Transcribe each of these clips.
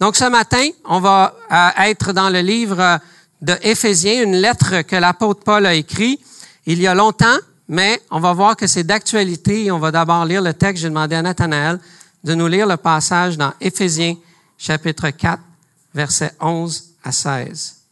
Donc ce matin, on va euh, être dans le livre de Éphésiens, une lettre que l'apôtre Paul a écrite il y a longtemps, mais on va voir que c'est d'actualité on va d'abord lire le texte. J'ai demandé à Nathanaël de nous lire le passage dans Éphésiens chapitre 4, versets 11 à 16.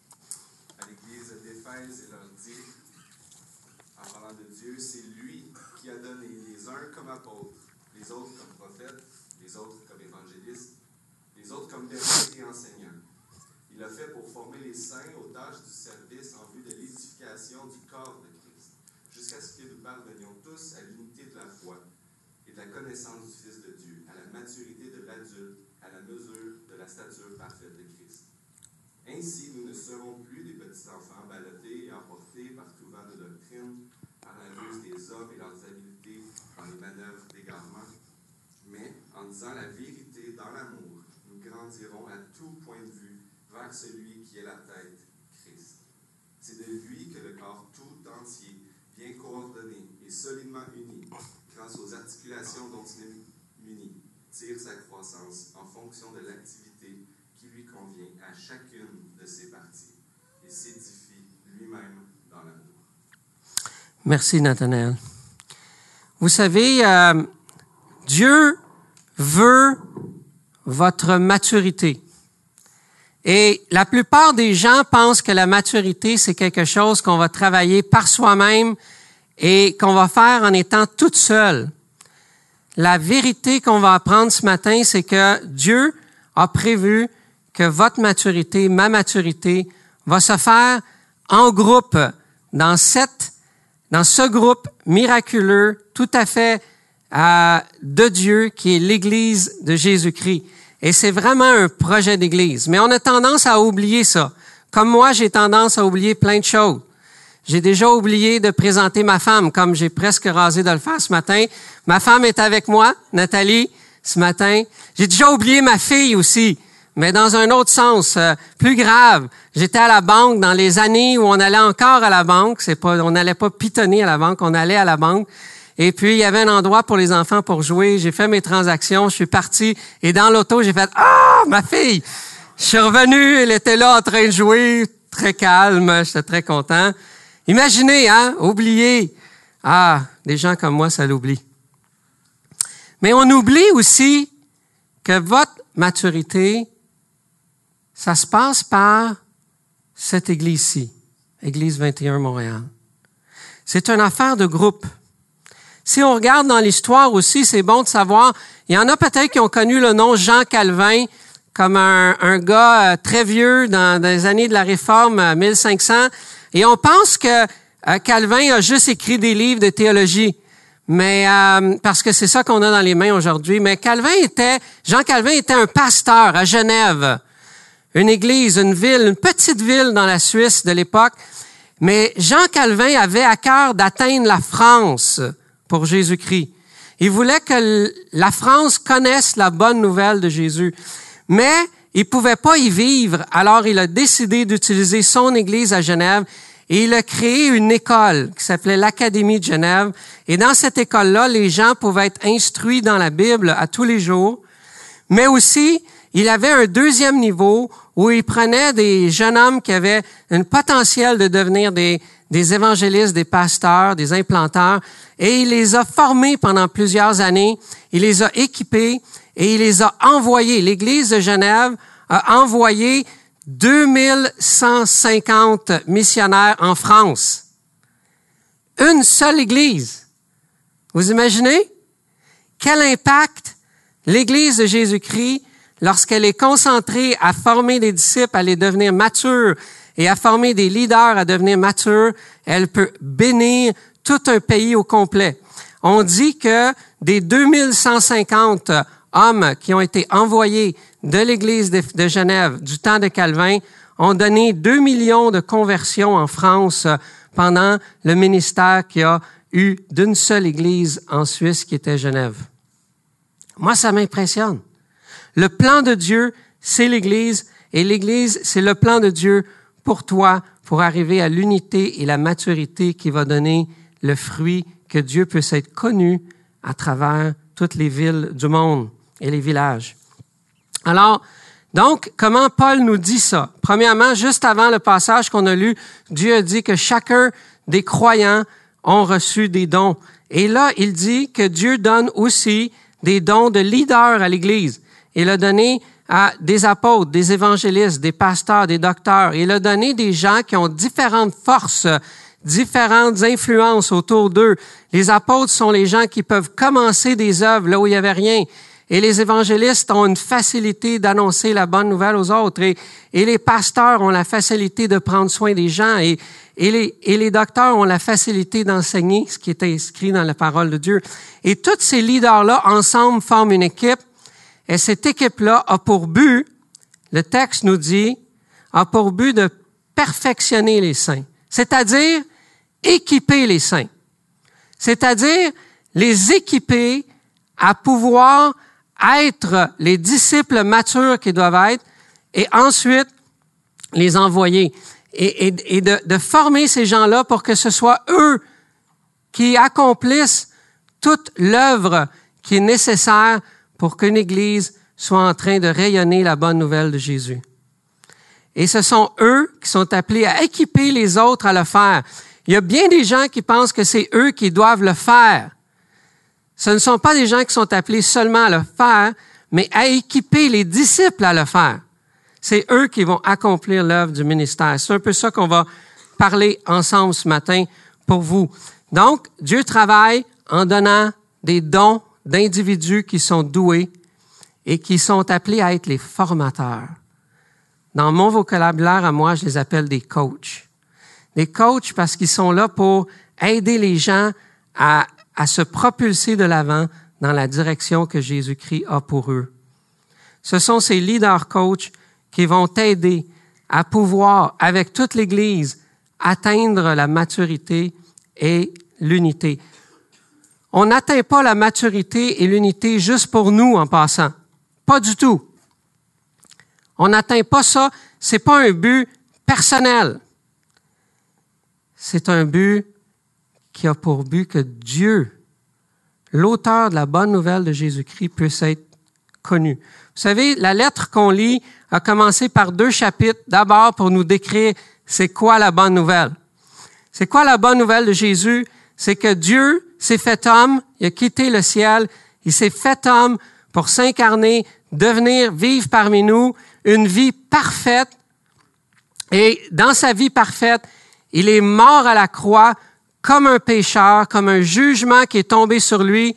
Celui qui est la tête, Christ. C'est de lui que le corps tout entier, bien coordonné et solidement uni, grâce aux articulations dont il est muni, tire sa croissance en fonction de l'activité qui lui convient à chacune de ses parties et s'édifie lui-même dans l'amour. Merci, Nathanaël. Vous savez, euh, Dieu veut votre maturité. Et la plupart des gens pensent que la maturité, c'est quelque chose qu'on va travailler par soi-même et qu'on va faire en étant toute seule. La vérité qu'on va apprendre ce matin, c'est que Dieu a prévu que votre maturité, ma maturité, va se faire en groupe, dans cette, dans ce groupe miraculeux, tout à fait de Dieu, qui est l'Église de Jésus-Christ. Et c'est vraiment un projet d'église. Mais on a tendance à oublier ça. Comme moi, j'ai tendance à oublier plein de choses. J'ai déjà oublié de présenter ma femme, comme j'ai presque rasé de le faire ce matin. Ma femme est avec moi, Nathalie, ce matin. J'ai déjà oublié ma fille aussi, mais dans un autre sens, euh, plus grave. J'étais à la banque dans les années où on allait encore à la banque. C'est pas, on n'allait pas pitonner à la banque, on allait à la banque. Et puis, il y avait un endroit pour les enfants pour jouer. J'ai fait mes transactions, je suis parti. Et dans l'auto, j'ai fait « Ah, ma fille! » Je suis revenu, elle était là en train de jouer, très calme, j'étais très content. Imaginez, hein, oublier. Ah, des gens comme moi, ça l'oublie. Mais on oublie aussi que votre maturité, ça se passe par cette église-ci, Église 21 Montréal. C'est une affaire de groupe. Si on regarde dans l'histoire aussi, c'est bon de savoir, il y en a peut-être qui ont connu le nom Jean Calvin comme un, un gars euh, très vieux dans, les années de la Réforme 1500, euh, et on pense que euh, Calvin a juste écrit des livres de théologie. Mais parce que c'est ça qu'on a dans les mains aujourd'hui. Mais Calvin était, Jean Calvin était un pasteur à Genève, une église, une ville, une petite ville dans la Suisse de l'époque. Mais Jean Calvin avait à cœur d'atteindre la France pour Jésus-Christ. Il voulait que la France connaisse la bonne nouvelle de Jésus. Mais il pouvait pas y vivre, alors il a décidé d'utiliser son église à Genève et il a créé une école qui s'appelait l'Académie de Genève. Et dans cette école-là, les gens pouvaient être instruits dans la Bible à tous les jours. Mais aussi, il avait un deuxième niveau où il prenait des jeunes hommes qui avaient un potentiel de devenir des, évangélistes, des pasteurs, des implanteurs, et il les a formés pendant plusieurs années, il les a équipés et il les a envoyés. L'Église de Genève a envoyé 2150 missionnaires en France. Une seule Église. Vous imaginez? Quel impact l'Église de Jésus-Christ, lorsqu'elle est concentrée à former des disciples, à les devenir matures, et à former des leaders à devenir matures, elle peut bénir tout un pays au complet. On dit que des 2150 hommes qui ont été envoyés de l'Église de Genève du temps de Calvin ont donné 2 millions de conversions en France pendant le ministère qui a eu d'une seule Église en Suisse qui était Genève. Moi, ça m'impressionne. Le plan de Dieu, c'est l'Église, et l'Église, c'est le plan de Dieu pour toi pour arriver à l'unité et la maturité qui va donner le fruit que Dieu puisse être connu à travers toutes les villes du monde et les villages. Alors, Donc, comment Paul nous dit ça? Premièrement, juste avant le passage qu'on a lu, Dieu a dit que chacun des croyants ont reçu des dons. Et là, il dit que Dieu donne aussi des dons de leader à l'Église. Il a donné à des apôtres, des évangélistes, des pasteurs, des docteurs. Il a donné des gens qui ont différentes forces, différentes influences autour d'eux. Les apôtres sont les gens qui peuvent commencer des œuvres là où il n'y avait rien. Et les évangélistes ont une facilité d'annoncer la bonne nouvelle aux autres. Et, les pasteurs ont la facilité de prendre soin des gens. Et, les, et les docteurs ont la facilité d'enseigner ce qui est inscrit dans la parole de Dieu. Et tous ces leaders-là, ensemble, forment une équipe. Et cette équipe-là a pour but, le texte nous dit, a pour but de perfectionner les saints. C'est-à-dire équiper les saints. C'est-à-dire les équiper à pouvoir être les disciples matures qu'ils doivent être et ensuite les envoyer et, de, de, former ces gens-là pour que ce soit eux qui accomplissent toute l'œuvre qui est nécessaire pour qu'une Église soit en train de rayonner la bonne nouvelle de Jésus. Et ce sont eux qui sont appelés à équiper les autres à le faire. Il y a bien des gens qui pensent que c'est eux qui doivent le faire. Ce ne sont pas des gens qui sont appelés seulement à le faire, mais à équiper les disciples à le faire. C'est eux qui vont accomplir l'œuvre du ministère. C'est un peu ça qu'on va parler ensemble ce matin pour vous. Donc, Dieu travaille en donnant des dons d'individus qui sont doués et qui sont appelés à être les formateurs. Dans mon vocabulaire à moi, je les appelle des coachs. Des coachs parce qu'ils sont là pour aider les gens à à se propulser de l'avant dans la direction que Jésus-Christ a pour eux. Ce sont ces leaders coachs qui vont t'aider à pouvoir, avec toute l'Église, atteindre la maturité et l'unité. On n'atteint pas la maturité et l'unité juste pour nous en passant. Pas du tout. On n'atteint pas ça. C'est pas un but personnel. C'est un but qui a pour but que Dieu, l'auteur de la bonne nouvelle de Jésus-Christ, puisse être connu. Vous savez, la lettre qu'on lit a commencé par deux chapitres. D'abord pour nous décrire c'est quoi la bonne nouvelle. C'est quoi la bonne nouvelle de Jésus? C'est que Dieu s'est fait homme, il a quitté le ciel, il s'est fait homme pour s'incarner, devenir, vivre parmi nous une vie parfaite. Et dans sa vie parfaite, il est mort à la croix comme un pécheur, comme un jugement qui est tombé sur lui.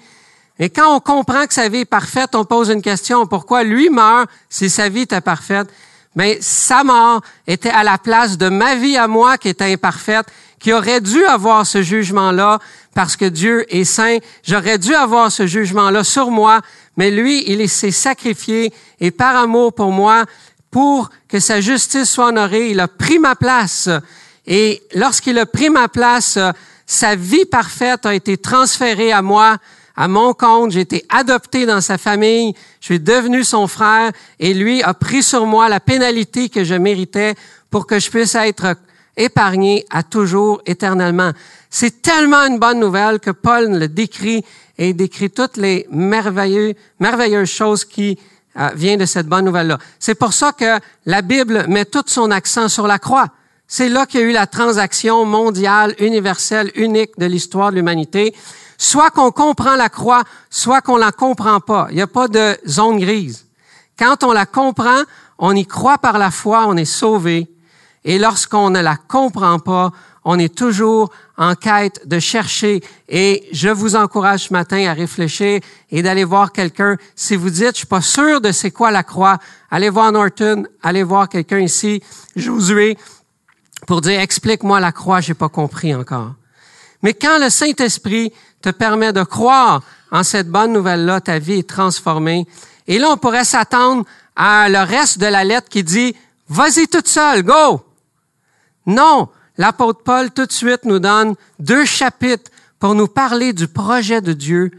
Et quand on comprend que sa vie est parfaite, on pose une question. Pourquoi lui meurt si sa vie était parfaite? Mais sa mort était à la place de ma vie à moi qui était imparfaite, qui aurait dû avoir ce jugement-là parce que Dieu est saint. J'aurais dû avoir ce jugement-là sur moi, mais lui, il s'est sacrifié et par amour pour moi, pour que sa justice soit honorée, il a pris ma place. Et lorsqu'il a pris ma place, sa vie parfaite a été transférée à moi, à mon compte. J'ai été adopté dans sa famille. Je suis devenu son frère et lui a pris sur moi la pénalité que je méritais pour que je puisse être épargné à toujours, éternellement. C'est tellement une bonne nouvelle que Paul le décrit et décrit toutes les merveilleuses choses qui euh, viennent de cette bonne nouvelle-là. C'est pour ça que la Bible met tout son accent sur la croix. C'est là qu'il y a eu la transaction mondiale, universelle, unique de l'histoire de l'humanité. Soit qu'on comprend la croix, soit qu'on la comprend pas. Il n'y a pas de zone grise. Quand on la comprend, on y croit par la foi, on est sauvé. Et lorsqu'on ne la comprend pas, on est toujours en quête de chercher. Et je vous encourage ce matin à réfléchir et d'aller voir quelqu'un. Si vous dites, je suis pas sûr de c'est quoi la croix, allez voir Norton, allez voir quelqu'un ici, Josué, pour dire explique-moi la croix, j'ai pas compris encore. Mais quand le Saint-Esprit te permet de croire en cette bonne nouvelle-là, ta vie est transformée. Et là, on pourrait s'attendre à le reste de la lettre qui dit vas-y toute seule, go. Non, l'apôtre Paul tout de suite nous donne deux chapitres pour nous parler du projet de Dieu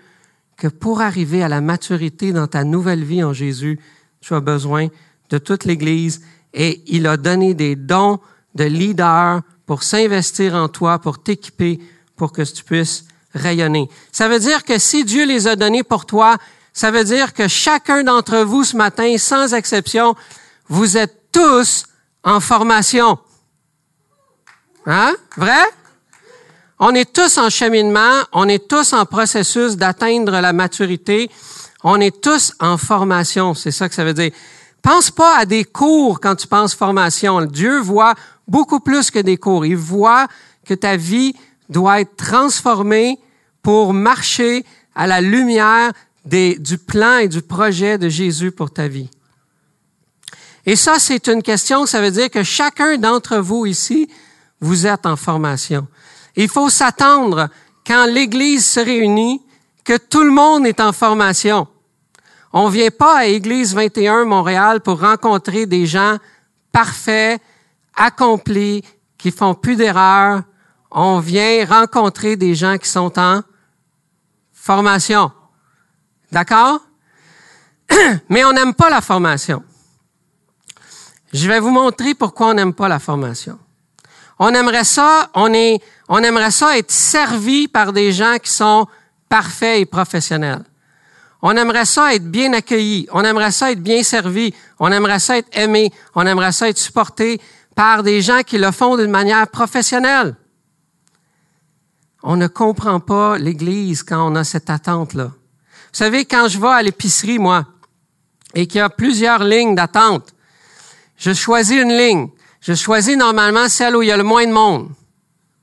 que pour arriver à la maturité dans ta nouvelle vie en Jésus, tu as besoin de toute l'Église et il a donné des dons de leader pour s'investir en toi, pour t'équiper, pour que tu puisses rayonner. Ça veut dire que si Dieu les a donnés pour toi, ça veut dire que chacun d'entre vous ce matin, sans exception, vous êtes tous en formation. Hein? Vrai? On est tous en cheminement, on est tous en processus d'atteindre la maturité, on est tous en formation, c'est ça que ça veut dire. Pense pas à des cours quand tu penses formation. Dieu voit beaucoup plus que des cours. Il voit que ta vie doit être transformée pour marcher à la lumière du plan et du projet de Jésus pour ta vie. Et ça, c'est une question, ça veut dire que chacun d'entre vous ici, vous êtes en formation. Il faut s'attendre, quand l'Église se réunit, que tout le monde est en formation. On vient pas à Église 21 Montréal pour rencontrer des gens parfaits, accomplis, qui font plus d'erreurs. On vient rencontrer des gens qui sont en formation. D'accord? Mais on n'aime pas la formation. Je vais vous montrer pourquoi on n'aime pas la formation. On aimerait ça, on est, on aimerait ça être servi par des gens qui sont parfaits et professionnels. On aimerait ça être bien accueilli. On aimerait ça être bien servi. On aimerait ça être aimé. On aimerait ça être supporté par des gens qui le font d'une manière professionnelle. On ne comprend pas l'Église quand on a cette attente-là. Vous savez, quand je vais à l'épicerie, moi, et qu'il y a plusieurs lignes d'attente, je choisis une ligne. Je choisis normalement celle où il y a le moins de monde.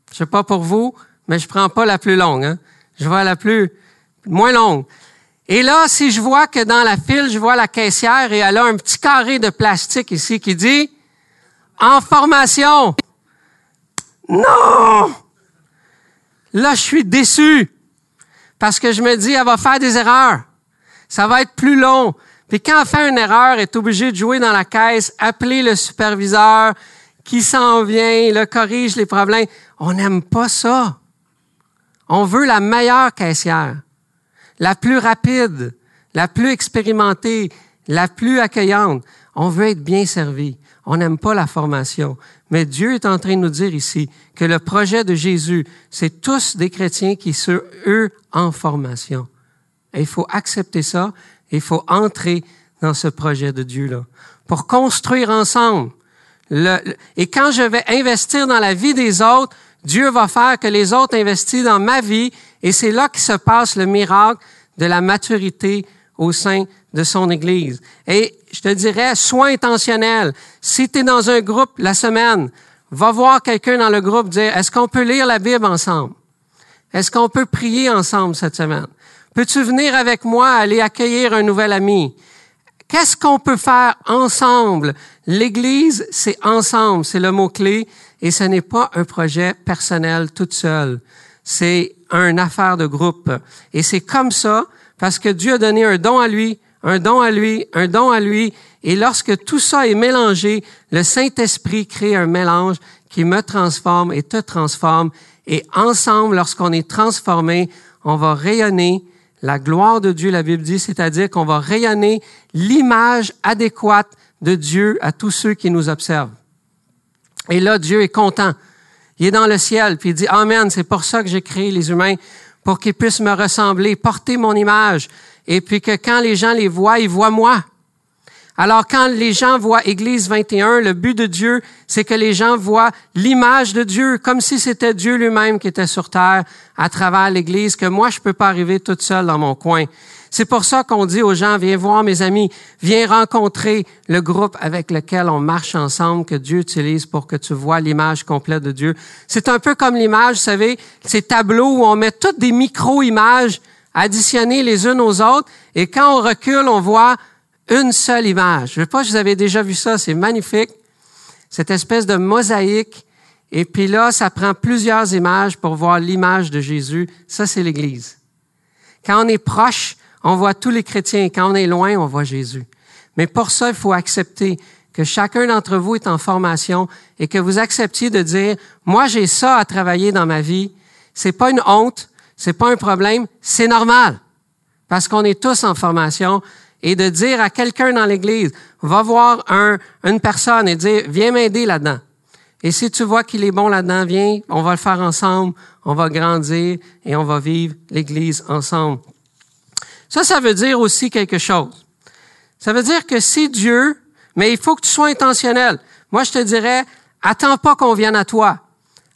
Je sais pas pour vous, mais je prends pas la plus longue. Hein. Je vois la plus moins longue. Et là, si je vois que dans la file, je vois la caissière et elle a un petit carré de plastique ici qui dit en formation. Non! Là, je suis déçu parce que je me dis, elle va faire des erreurs. Ça va être plus long. Puis quand elle fait une erreur, est obligée de jouer dans la caisse, appeler le superviseur qui s'en vient, le corrige les problèmes. On n'aime pas ça. On veut la meilleure caissière, la plus rapide, la plus expérimentée, la plus accueillante. On veut être bien servi. On n'aime pas la formation. Mais Dieu est en train de nous dire ici que le projet de Jésus, c'est tous des chrétiens qui sont, eux, en formation. Il faut accepter ça. il faut entrer dans ce projet de Dieu-là. Pour construire ensemble. Le, et quand je vais investir dans la vie des autres, Dieu va faire que les autres investissent dans ma vie. Et c'est là que se passe le miracle de la maturité au sein de son Église. Et je te dirais, sois intentionnel. Si tu es dans un groupe la semaine, va voir quelqu'un dans le groupe dire, est-ce qu'on peut lire la Bible ensemble? Est-ce qu'on peut prier ensemble cette semaine? Peux-tu venir avec moi aller accueillir un nouvel ami? Qu'est-ce qu'on peut faire ensemble? L'Église, c'est ensemble, c'est le mot-clé, et ce n'est pas un projet personnel toute seule. C'est une affaire de groupe. Et c'est comme ça, parce que Dieu a donné un don à lui, un don à lui, un don à lui. Et lorsque tout ça est mélangé, le Saint-Esprit crée un mélange qui me transforme et te transforme. Et ensemble, lorsqu'on est transformé, on va rayonner la gloire de Dieu, la Bible dit, c'est-à-dire qu'on va rayonner l'image adéquate de Dieu à tous ceux qui nous observent. Et là, Dieu est content. Il est dans le ciel, puis il dit, Amen, c'est pour ça que j'ai créé les humains, pour qu'ils puissent me ressembler, porter mon image et puis que quand les gens les voient, ils voient moi. Alors quand les gens voient Église 21, le but de Dieu, c'est que les gens voient l'image de Dieu, comme si c'était Dieu lui-même qui était sur terre à travers l'Église, que moi, je peux pas arriver toute seule dans mon coin. C'est pour ça qu'on dit aux gens, viens voir mes amis, viens rencontrer le groupe avec lequel on marche ensemble, que Dieu utilise pour que tu vois l'image complète de Dieu. C'est un peu comme l'image, vous savez, ces tableaux où on met toutes des micro-images additionnées les unes aux autres, et quand on recule, on voit une seule image. Je ne sais pas si vous avez déjà vu ça, c'est magnifique. Cette espèce de mosaïque. Et puis là, ça prend plusieurs images pour voir l'image de Jésus. Ça, c'est l'Église. Quand on est proche, on voit tous les chrétiens. Quand on est loin, on voit Jésus. Mais pour ça, il faut accepter que chacun d'entre vous est en formation et que vous acceptiez de dire, moi, j'ai ça à travailler dans ma vie. C'est pas une honte, c'est pas un problème, c'est normal. Parce qu'on est tous en formation. Et de dire à quelqu'un dans l'église, va voir un, une personne et dire, viens m'aider là-dedans. Et si tu vois qu'il est bon là-dedans, viens, on va le faire ensemble, on va grandir et on va vivre l'église ensemble. Ça, ça veut dire aussi quelque chose. Ça veut dire que si Dieu Mais il faut que tu sois intentionnel. Moi, je te dirais, attends pas qu'on vienne à toi.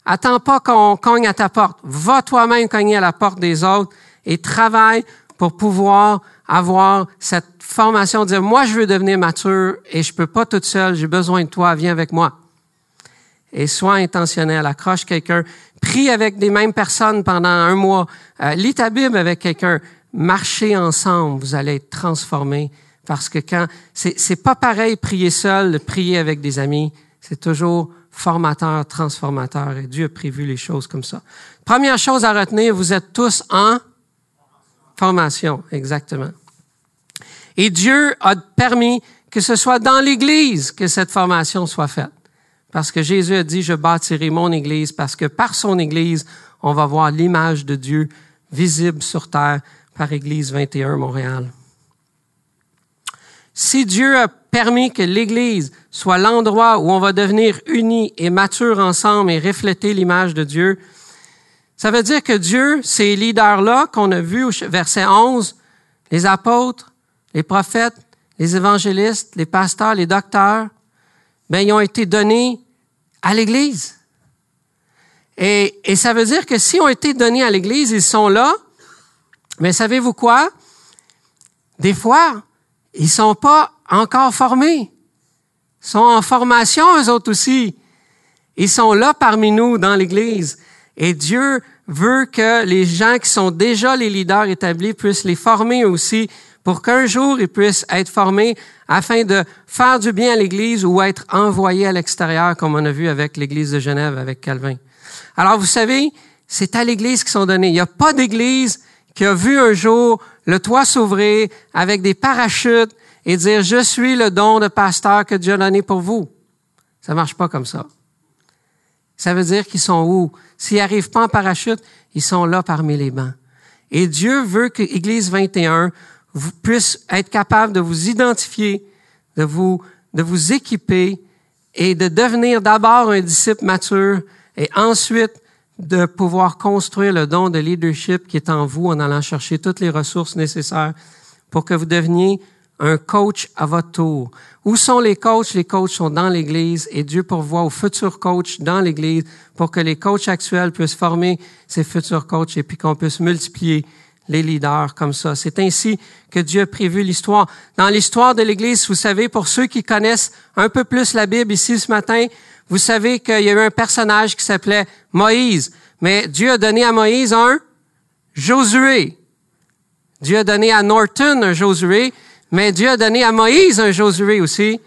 Attends pas qu'on cogne à ta porte. Va toi-même cogner à la porte des autres et travaille pour pouvoir avoir cette formation, dire, moi, je veux devenir mature et je peux pas toute seule, j'ai besoin de toi, viens avec moi. Et sois intentionnel, accroche quelqu'un, prie avec des mêmes personnes pendant un mois, euh, lis ta Bible avec quelqu'un, marchez ensemble, vous allez être transformés parce que quand, c'est, pas pareil prier seul, prier avec des amis, c'est toujours formateur, transformateur et Dieu a prévu les choses comme ça. Première chose à retenir, vous êtes tous en formation, exactement. Et Dieu a permis que ce soit dans l'Église que cette formation soit faite. Parce que Jésus a dit, je bâtirai mon Église, parce que par son Église, on va voir l'image de Dieu visible sur terre par Église 21 Montréal. Si Dieu a permis que l'Église soit l'endroit où on va devenir unis et matures ensemble et refléter l'image de Dieu, ça veut dire que Dieu, ces leaders-là qu'on a vus au verset 11, les apôtres, les prophètes, les évangélistes, les pasteurs, les docteurs, ben, ils ont été donnés à l'Église. Et, ça veut dire que s'ils ont été donnés à l'Église, ils sont là. Mais savez-vous quoi? Des fois, ils sont pas encore formés. Ils sont en formation, eux autres aussi. Ils sont là parmi nous dans l'Église. Et Dieu veut que les gens qui sont déjà les leaders établis puissent les former aussi pour qu'un jour ils puissent être formés afin de faire du bien à l'Église ou être envoyés à l'extérieur, comme on a vu avec l'Église de Genève, avec Calvin. Alors, vous savez, c'est à l'Église qu'ils sont donnés. Il n'y a pas d'Église qui a vu un jour le toit s'ouvrir avec des parachutes et dire, je suis le don de pasteur que Dieu a donné pour vous. Ça marche pas comme ça. Ça veut dire qu'ils sont où? S'ils arrivent pas en parachute, ils sont là parmi les bancs. Et Dieu veut que Église 21 vous puisse être capable de vous identifier, de vous, de vous équiper et de devenir d'abord un disciple mature et ensuite de pouvoir construire le don de leadership qui est en vous en allant chercher toutes les ressources nécessaires pour que vous deveniez un coach à votre tour. Où sont les coachs? Les coachs sont dans l'Église et Dieu pourvoit aux futurs coachs dans l'Église pour que les coachs actuels puissent former ces futurs coachs et puis qu'on puisse multiplier les leaders comme ça. C'est ainsi que Dieu a prévu l'histoire. Dans l'histoire de l'Église, vous savez, pour ceux qui connaissent un peu plus la Bible ici ce matin, vous savez qu'il y a eu un personnage qui s'appelait Moïse. Mais Dieu a donné à Moïse un Josué. Dieu a donné à Norton un Josué, mais Dieu a donné à Moïse un Josué aussi.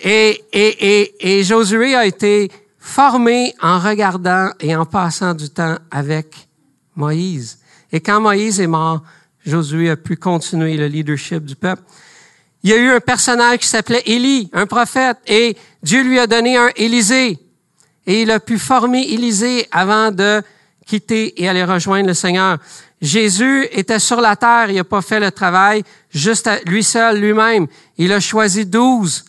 Et, et, et, et Josué a été formé en regardant et en passant du temps avec Moïse. Et quand Moïse est mort, Josué a pu continuer le leadership du peuple. Il y a eu un personnage qui s'appelait Élie, un prophète, et Dieu lui a donné un Élisée. Et il a pu former Élisée avant de quitter et aller rejoindre le Seigneur. Jésus était sur la terre, il n'a pas fait le travail juste lui seul, lui-même. Il a choisi douze,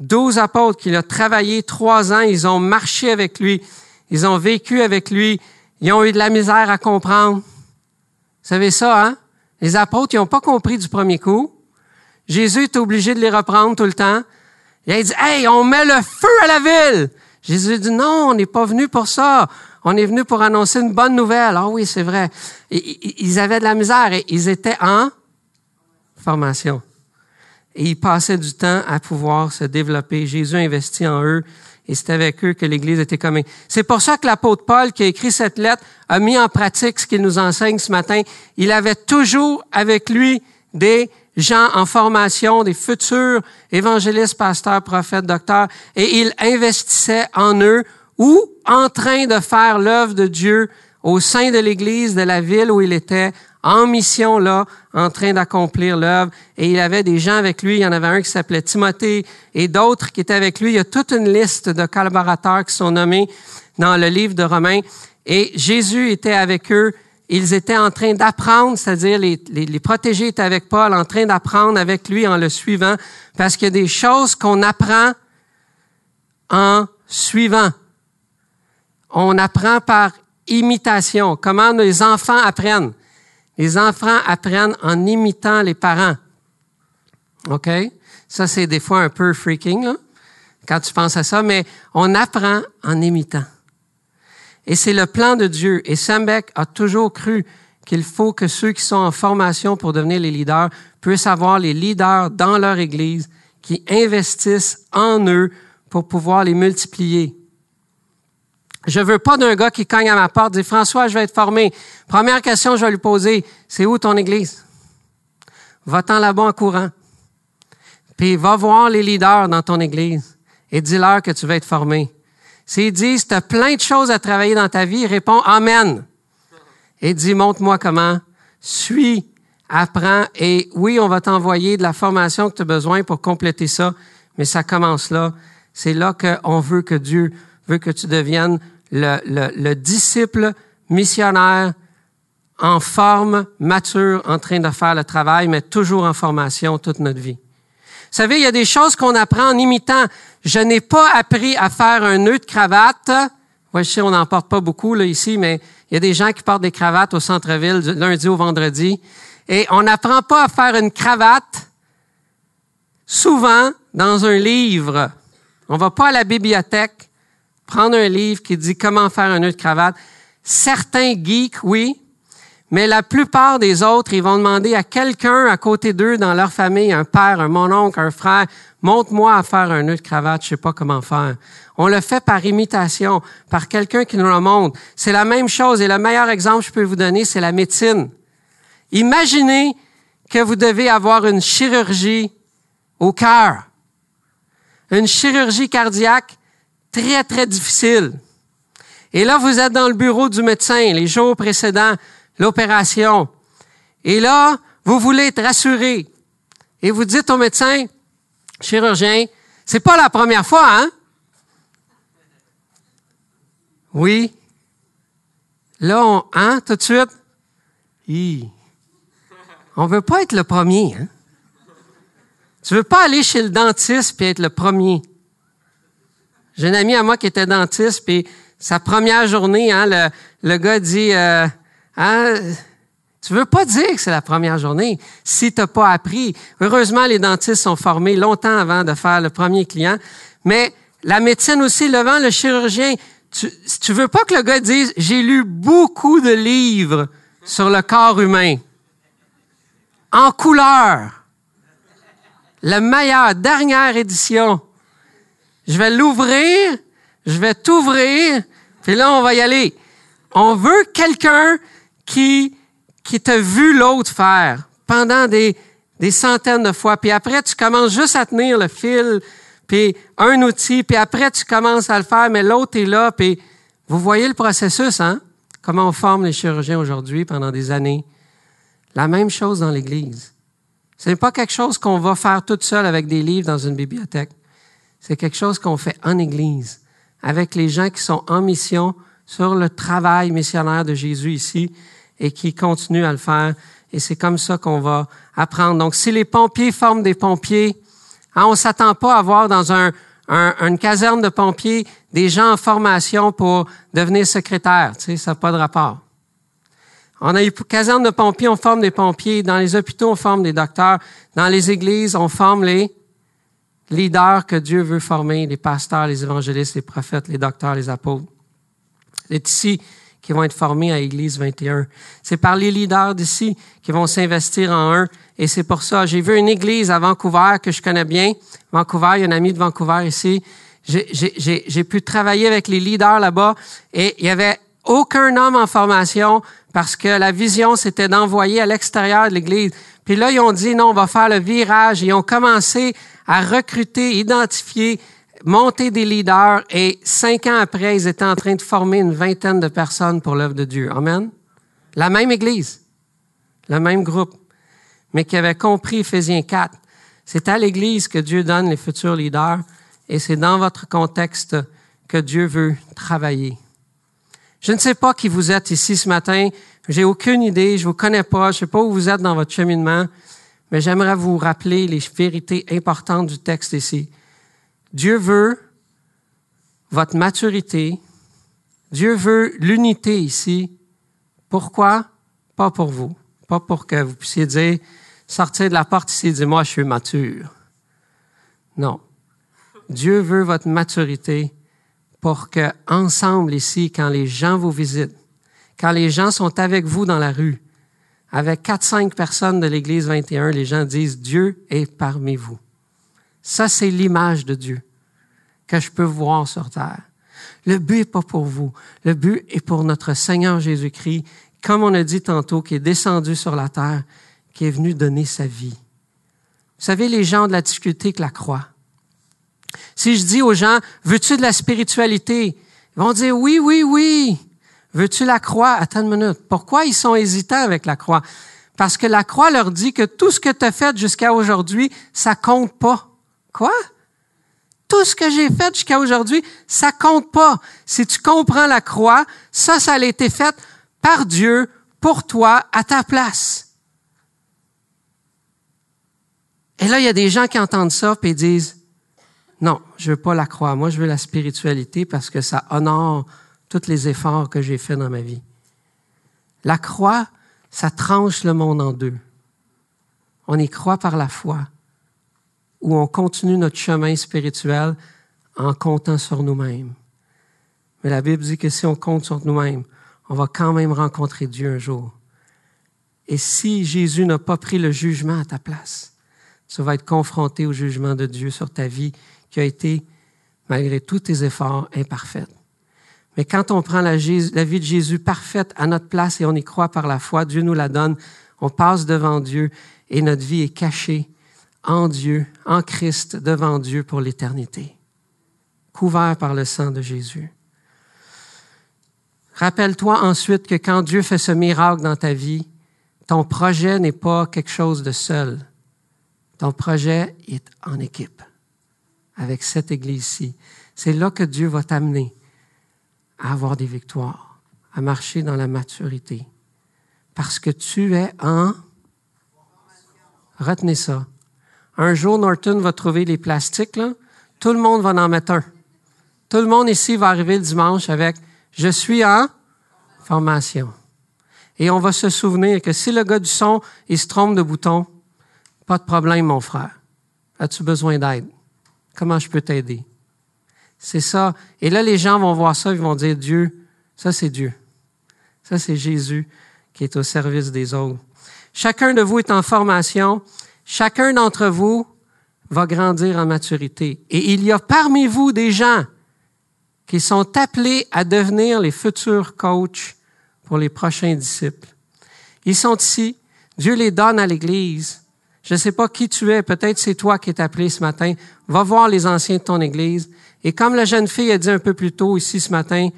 douze apôtres qu'il a travaillé trois ans. Ils ont marché avec lui, ils ont vécu avec lui, ils ont eu de la misère à comprendre. Vous savez ça, hein? Les apôtres, ils n'ont pas compris du premier coup. Jésus est obligé de les reprendre tout le temps. Il a dit, hey, on met le feu à la ville. Jésus dit, non, on n'est pas venu pour ça. On est venu pour annoncer une bonne nouvelle. Ah oui, c'est vrai. Ils avaient de la misère et ils étaient en formation. Et ils passaient du temps à pouvoir se développer. Jésus a investi en eux et c'est avec eux que l'Église était commune. C'est pour ça que l'apôtre Paul, qui a écrit cette lettre, a mis en pratique ce qu'il nous enseigne ce matin. Il avait toujours avec lui des gens en formation, des futurs évangélistes, pasteurs, prophètes, docteurs, et il investissait en eux ou en train de faire l'œuvre de Dieu au sein de l'Église de la ville où il était, en mission là, en train d'accomplir l'œuvre. Et il avait des gens avec lui. Il y en avait un qui s'appelait Timothée et d'autres qui étaient avec lui. Il y a toute une liste de collaborateurs qui sont nommés dans le livre de Romains. Et Jésus était avec eux ils étaient en train d'apprendre, c'est-à-dire les, les, les, protégés étaient avec Paul, en train d'apprendre avec lui en le suivant, parce qu'il y a des choses qu'on apprend en suivant. On apprend par imitation. Comment les enfants apprennent? Les enfants apprennent en imitant les parents. OK? Ça, c'est des fois un peu freaking, quand tu penses à ça, mais on apprend en imitant. Et c'est le plan de Dieu. Et Sambeck a toujours cru qu'il faut que ceux qui sont en formation pour devenir les leaders puissent avoir les leaders dans leur Église qui investissent en eux pour pouvoir les multiplier. Je veux pas d'un gars qui cogne à ma porte, dit François, je vais être formé. Première question, je vais lui poser, c'est où ton église? Va-t'en là-bas en courant. Puis va voir les leaders dans ton église et dis-leur que tu vas être formé. S'ils disent, tu as plein de choses à travailler dans ta vie, réponds Amen. Et dis, montre-moi comment. Suis, apprends et oui, on va t'envoyer de la formation que tu as besoin pour compléter ça, mais ça commence là. C'est là qu'on veut que Dieu veut que tu deviennes le, le, le disciple missionnaire en forme, mature, en train de faire le travail, mais toujours en formation toute notre vie. Vous savez, il y a des choses qu'on apprend en imitant. Je n'ai pas appris à faire un nœud de cravate. Ouais, je sais, on n'en porte pas beaucoup là ici, mais il y a des gens qui portent des cravates au centre-ville du lundi au vendredi. Et on n'apprend pas à faire une cravate souvent dans un livre. On va pas à la bibliothèque prendre un livre qui dit comment faire un nœud de cravate. Certains geeks, oui, mais la plupart des autres, ils vont demander à quelqu'un à côté d'eux dans leur famille, un père, un mon-oncle, un frère, montre-moi à faire un nœud de cravate, je sais pas comment faire. On le fait par imitation, par quelqu'un qui nous le montre. C'est la même chose et le meilleur exemple que je peux vous donner, c'est la médecine. Imaginez que vous devez avoir une chirurgie au cœur. Une chirurgie cardiaque très, très difficile. Et là, vous êtes dans le bureau du médecin les jours précédents l'opération. Et là, vous voulez être rassuré. Et vous dites au médecin, chirurgien, c'est pas la première fois, hein? Oui. Là, on, hein, tout de suite? Hi. On veut pas être le premier, hein? Tu veux pas aller chez le dentiste puis être le premier. J'ai un ami à moi qui était dentiste, puis sa première journée, hein, le, le gars dit, euh, hein, tu veux pas dire que c'est la première journée si t'as pas appris. Heureusement, les dentistes sont formés longtemps avant de faire le premier client, mais la médecine aussi, le vent, le chirurgien, tu, tu veux pas que le gars dise, j'ai lu beaucoup de livres sur le corps humain, en couleur, la meilleure, dernière édition. Je vais l'ouvrir, je vais t'ouvrir, puis là, on va y aller. On veut quelqu'un qui, qui t'a vu l'autre faire pendant des, des centaines de fois. Puis après, tu commences juste à tenir le fil, puis un outil, puis après, tu commences à le faire, mais l'autre est là, puis vous voyez le processus, hein? Comment on forme les chirurgiens aujourd'hui pendant des années. La même chose dans l'Église. Ce n'est pas quelque chose qu'on va faire toute seule avec des livres dans une bibliothèque. C'est quelque chose qu'on fait en Église, avec les gens qui sont en mission sur le travail missionnaire de Jésus ici et qui continuent à le faire. Et c'est comme ça qu'on va apprendre. Donc, si les pompiers forment des pompiers, hein, on s'attend pas à voir dans un, une caserne de pompiers des gens en formation pour devenir secrétaire. Tu sais, ça n'a pas de rapport. On a une caserne de pompiers, on forme des pompiers. Dans les hôpitaux, on forme des docteurs. Dans les églises, on forme les leaders que Dieu veut former, les pasteurs, les évangélistes, les prophètes, les docteurs, les apôtres. C'est ici qui vont être formés à Église 21. C'est par les leaders d'ici qui vont s'investir en eux. Et c'est pour ça, j'ai vu une église à Vancouver que je connais bien. Vancouver, il y a un ami de Vancouver ici. J'ai pu travailler avec les leaders là-bas et il y avait aucun homme en formation parce que la vision, c'était d'envoyer à l'extérieur de l'église. Puis là, ils ont dit, non, on va faire le virage. Ils ont commencé à recruter, identifier, monter des leaders et cinq ans après, ils étaient en train de former une vingtaine de personnes pour l'œuvre de Dieu. Amen. La même Église, le même groupe, mais qui avait compris Ephésiens 4. C'est à l'Église que Dieu donne les futurs leaders et c'est dans votre contexte que Dieu veut travailler. Je ne sais pas qui vous êtes ici ce matin. J'ai aucune idée. Je vous connais pas. Je sais pas où vous êtes dans votre cheminement mais j'aimerais vous rappeler les vérités importantes du texte ici. Dieu veut votre maturité. Dieu veut l'unité ici. Pourquoi? Pas pour vous. Pas pour que vous puissiez dire, sortir de la porte ici et dire, moi, je suis mature. Non. Dieu veut votre maturité pour que, ensemble ici, quand les gens vous visitent, quand les gens sont avec vous dans la rue, avec quatre, cinq personnes de l'Église 21, les gens disent Dieu est parmi vous. Ça, c'est l'image de Dieu que je peux voir sur terre. Le but n'est pas pour vous. Le but est pour notre Seigneur Jésus-Christ, comme on a dit tantôt, qui est descendu sur la terre, qui est venu donner sa vie. Vous savez, les gens ont de la difficulté avec la croix. Si je dis aux gens, veux-tu de la spiritualité? Ils vont dire oui, oui, oui. Veux-tu la croix? Attends une minute. Pourquoi ils sont hésitants avec la croix? Parce que la croix leur dit que tout ce que tu as fait jusqu'à aujourd'hui, ça compte pas. Quoi? Tout ce que j'ai fait jusqu'à aujourd'hui, ça compte pas. Si tu comprends la croix, ça, ça a été fait par Dieu pour toi à ta place. Et là, il y a des gens qui entendent ça et disent, non, je veux pas la croix. Moi, je veux la spiritualité parce que ça honore tous les efforts que j'ai faits dans ma vie. La croix, ça tranche le monde en deux. On y croit par la foi, ou on continue notre chemin spirituel en comptant sur nous-mêmes. Mais la Bible dit que si on compte sur nous-mêmes, on va quand même rencontrer Dieu un jour. Et si Jésus n'a pas pris le jugement à ta place, tu vas être confronté au jugement de Dieu sur ta vie qui a été, malgré tous tes efforts, imparfaite. Mais quand on prend la, vie de Jésus parfaite à notre place et on y croit par la foi, Dieu nous la donne, on passe devant Dieu et notre vie est cachée en Dieu, en Christ, devant Dieu pour l'éternité, couvert par le sang de Jésus. Rappelle-toi ensuite que quand Dieu fait ce miracle dans ta vie, ton projet n'est pas quelque chose de seul. Ton projet est en équipe avec cette Église-ci. C'est là que Dieu va t'amener à avoir des victoires, à marcher dans la maturité. Parce que tu es en... Retenez ça. Un jour, Norton va trouver les plastiques, là. Tout le monde va en mettre un. Tout le monde ici va arriver le dimanche avec Je suis en formation. Et on va se souvenir que si le gars du son, il se trompe de bouton, pas de problème, mon frère. As-tu besoin d'aide? Comment je peux t'aider? C'est ça. Et là, les gens vont voir ça, ils vont dire, Dieu, ça c'est Dieu. Ça c'est Jésus qui est au service des autres. Chacun de vous est en formation. Chacun d'entre vous va grandir en maturité. Et il y a parmi vous des gens qui sont appelés à devenir les futurs coachs pour les prochains disciples. Ils sont ici. Dieu les donne à l'Église. Je ne sais pas qui tu es. Peut-être c'est toi qui es appelé ce matin. Va voir les anciens de ton Église. Et comme la jeune fille a dit un peu plus tôt ici ce matin,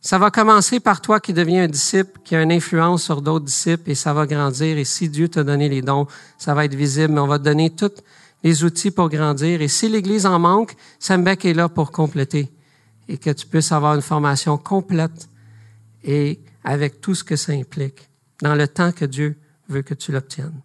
ça va commencer par toi qui deviens un disciple, qui a une influence sur d'autres disciples et ça va grandir. Et si Dieu t'a donné les dons, ça va être visible, mais on va te donner tous les outils pour grandir. Et si l'Église en manque, Sembek est là pour compléter et que tu puisses avoir une formation complète et avec tout ce que ça implique dans le temps que Dieu veut que tu l'obtiennes.